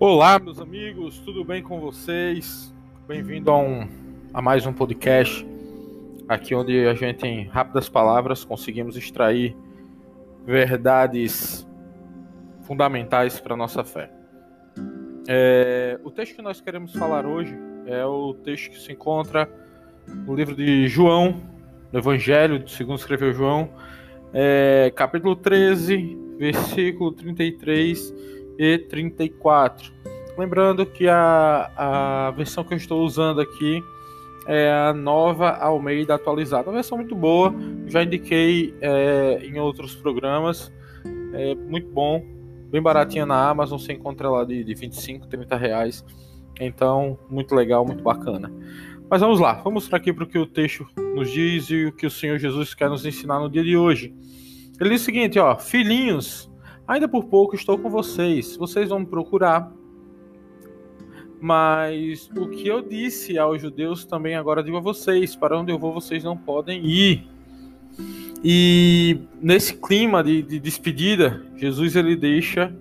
Olá, meus amigos, tudo bem com vocês? Bem-vindo a, um, a mais um podcast, aqui onde a gente, em rápidas palavras, conseguimos extrair verdades fundamentais para a nossa fé. É, o texto que nós queremos falar hoje é o texto que se encontra no livro de João, no Evangelho, segundo escreveu João, é, capítulo 13, versículo 33 e 34. Lembrando que a, a versão que eu estou usando aqui é a nova Almeida atualizada. Uma versão muito boa, já indiquei é, em outros programas. É muito bom, bem baratinha na Amazon, você encontra lá de, de 25, 30 reais. Então, muito legal, muito bacana. Mas vamos lá, vamos mostrar aqui para o que o texto nos diz e o que o Senhor Jesus quer nos ensinar no dia de hoje. Ele diz o seguinte, ó, filhinhos, Ainda por pouco estou com vocês. Vocês vão me procurar. Mas o que eu disse aos judeus também agora digo a vocês: para onde eu vou, vocês não podem ir. E nesse clima de, de despedida, Jesus ele deixa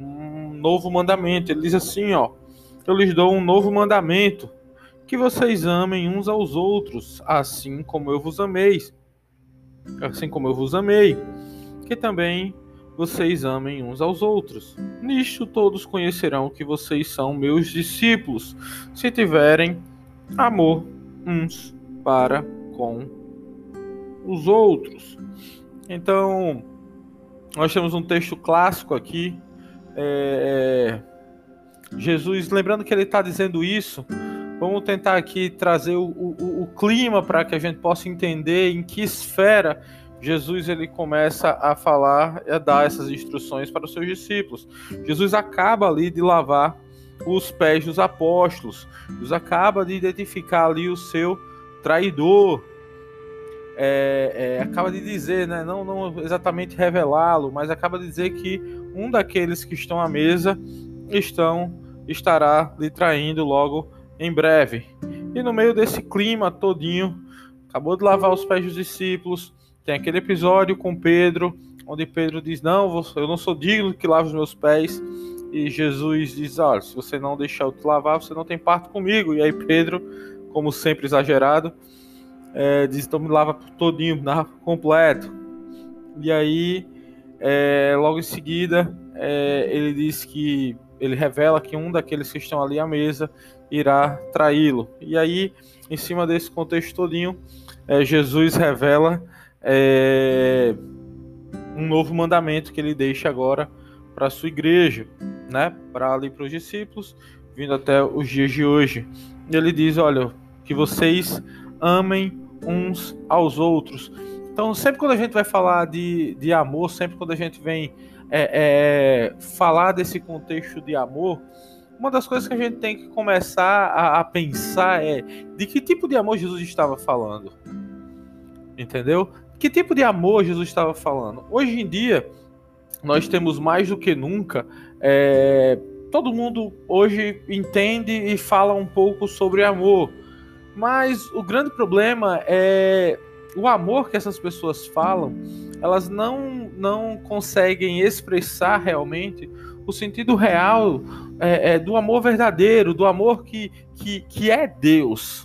um novo mandamento. Ele diz assim: ó, eu lhes dou um novo mandamento, que vocês amem uns aos outros, assim como eu vos amei, assim como eu vos amei, que também vocês amem uns aos outros. Nisto todos conhecerão que vocês são meus discípulos, se tiverem amor uns para com os outros. Então, nós temos um texto clássico aqui. É, é Jesus, lembrando que ele está dizendo isso, vamos tentar aqui trazer o, o, o clima para que a gente possa entender em que esfera Jesus ele começa a falar, a dar essas instruções para os seus discípulos. Jesus acaba ali de lavar os pés dos apóstolos. Jesus acaba de identificar ali o seu traidor. É, é, acaba de dizer, né, não, não exatamente revelá-lo, mas acaba de dizer que um daqueles que estão à mesa estão estará lhe traindo logo em breve. E no meio desse clima todinho, acabou de lavar os pés dos discípulos, tem aquele episódio com Pedro, onde Pedro diz: Não, eu não sou digno que lave os meus pés. E Jesus diz: Olha, se você não deixar eu te lavar, você não tem parte comigo. E aí Pedro, como sempre exagerado, é, diz: Então me lava todinho, lava completo. E aí, é, logo em seguida, é, ele diz que ele revela que um daqueles que estão ali à mesa irá traí-lo. E aí, em cima desse contexto todinho, é, Jesus revela é, um novo mandamento que ele deixa agora para a sua igreja, né? Para ali para os discípulos, vindo até os dias de hoje. Ele diz: olha, que vocês amem uns aos outros. Então, sempre quando a gente vai falar de, de amor, sempre quando a gente vem é, é, falar desse contexto de amor, uma das coisas que a gente tem que começar a, a pensar é de que tipo de amor Jesus estava falando. Entendeu? Que tipo de amor Jesus estava falando? Hoje em dia, nós temos mais do que nunca. É, todo mundo hoje entende e fala um pouco sobre amor. Mas o grande problema é o amor que essas pessoas falam, elas não, não conseguem expressar realmente o sentido real é, é, do amor verdadeiro, do amor que, que, que é Deus.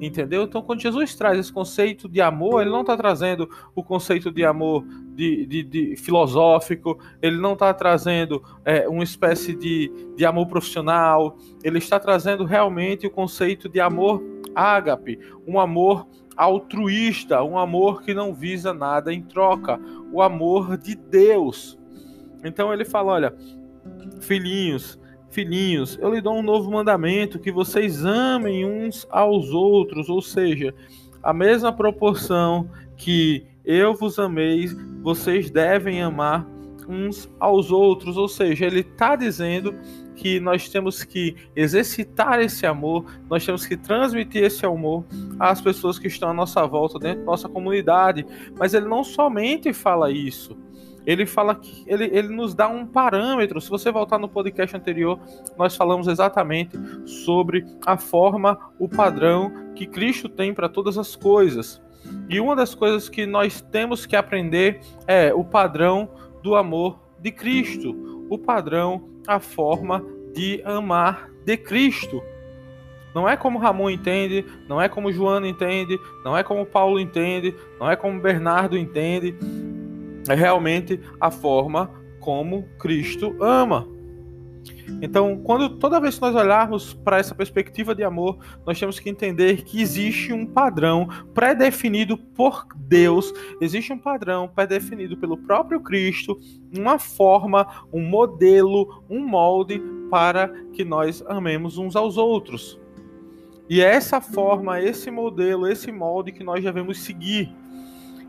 Entendeu? Então, quando Jesus traz esse conceito de amor, ele não está trazendo o conceito de amor de, de, de filosófico, ele não está trazendo é, uma espécie de, de amor profissional, ele está trazendo realmente o conceito de amor ágape, um amor altruísta, um amor que não visa nada em troca, o amor de Deus. Então ele fala: olha, filhinhos, Filhinhos, eu lhe dou um novo mandamento: que vocês amem uns aos outros, ou seja, a mesma proporção que eu vos amei, vocês devem amar uns aos outros. Ou seja, ele está dizendo que nós temos que exercitar esse amor, nós temos que transmitir esse amor às pessoas que estão à nossa volta, dentro da nossa comunidade. Mas ele não somente fala isso, ele fala que ele, ele nos dá um parâmetro. Se você voltar no podcast anterior, nós falamos exatamente sobre a forma, o padrão que Cristo tem para todas as coisas. E uma das coisas que nós temos que aprender é o padrão do amor de Cristo, o padrão, a forma de amar de Cristo. Não é como Ramon entende, não é como Joana entende, não é como Paulo entende, não é como Bernardo entende. É realmente a forma como Cristo ama. Então, quando toda vez que nós olharmos para essa perspectiva de amor, nós temos que entender que existe um padrão pré-definido por Deus, existe um padrão pré-definido pelo próprio Cristo, uma forma, um modelo, um molde para que nós amemos uns aos outros. E é essa forma, esse modelo, esse molde que nós devemos seguir.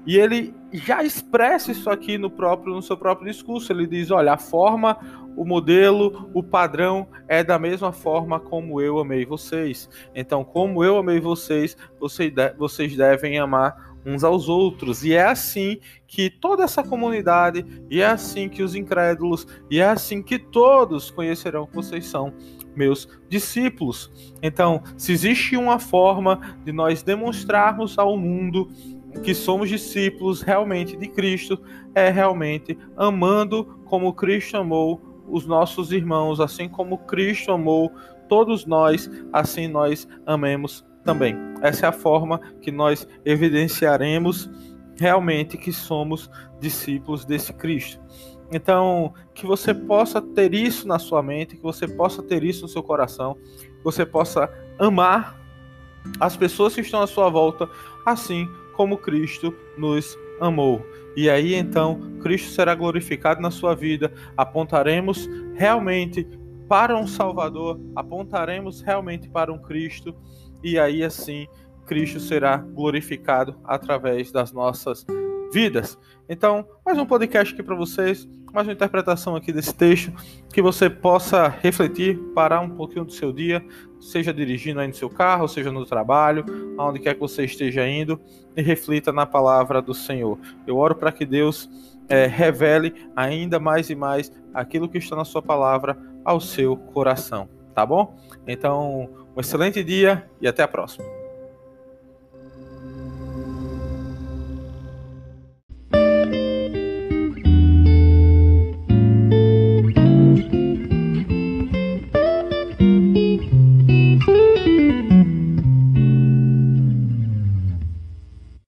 E ele já expressa isso aqui no próprio no seu próprio discurso. Ele diz: "Olha, a forma, o modelo, o padrão é da mesma forma como eu amei vocês. Então, como eu amei vocês, vocês devem amar uns aos outros. E é assim que toda essa comunidade, e é assim que os incrédulos, e é assim que todos conhecerão que vocês são meus discípulos. Então, se existe uma forma de nós demonstrarmos ao mundo que somos discípulos realmente de Cristo, é realmente amando como Cristo amou os nossos irmãos, assim como Cristo amou todos nós, assim nós amemos também. Essa é a forma que nós evidenciaremos realmente que somos discípulos desse Cristo. Então, que você possa ter isso na sua mente, que você possa ter isso no seu coração, que você possa amar as pessoas que estão à sua volta, assim como Cristo nos amou. E aí então Cristo será glorificado na sua vida. Apontaremos realmente para um Salvador, apontaremos realmente para um Cristo, e aí assim Cristo será glorificado através das nossas vidas. Então, mais um podcast aqui para vocês, mais uma interpretação aqui desse texto, que você possa refletir, parar um pouquinho do seu dia, seja dirigindo aí no seu carro, seja no trabalho, aonde quer que você esteja indo, e reflita na palavra do Senhor. Eu oro para que Deus é, revele ainda mais e mais aquilo que está na sua palavra ao seu coração, tá bom? Então, um excelente dia e até a próxima.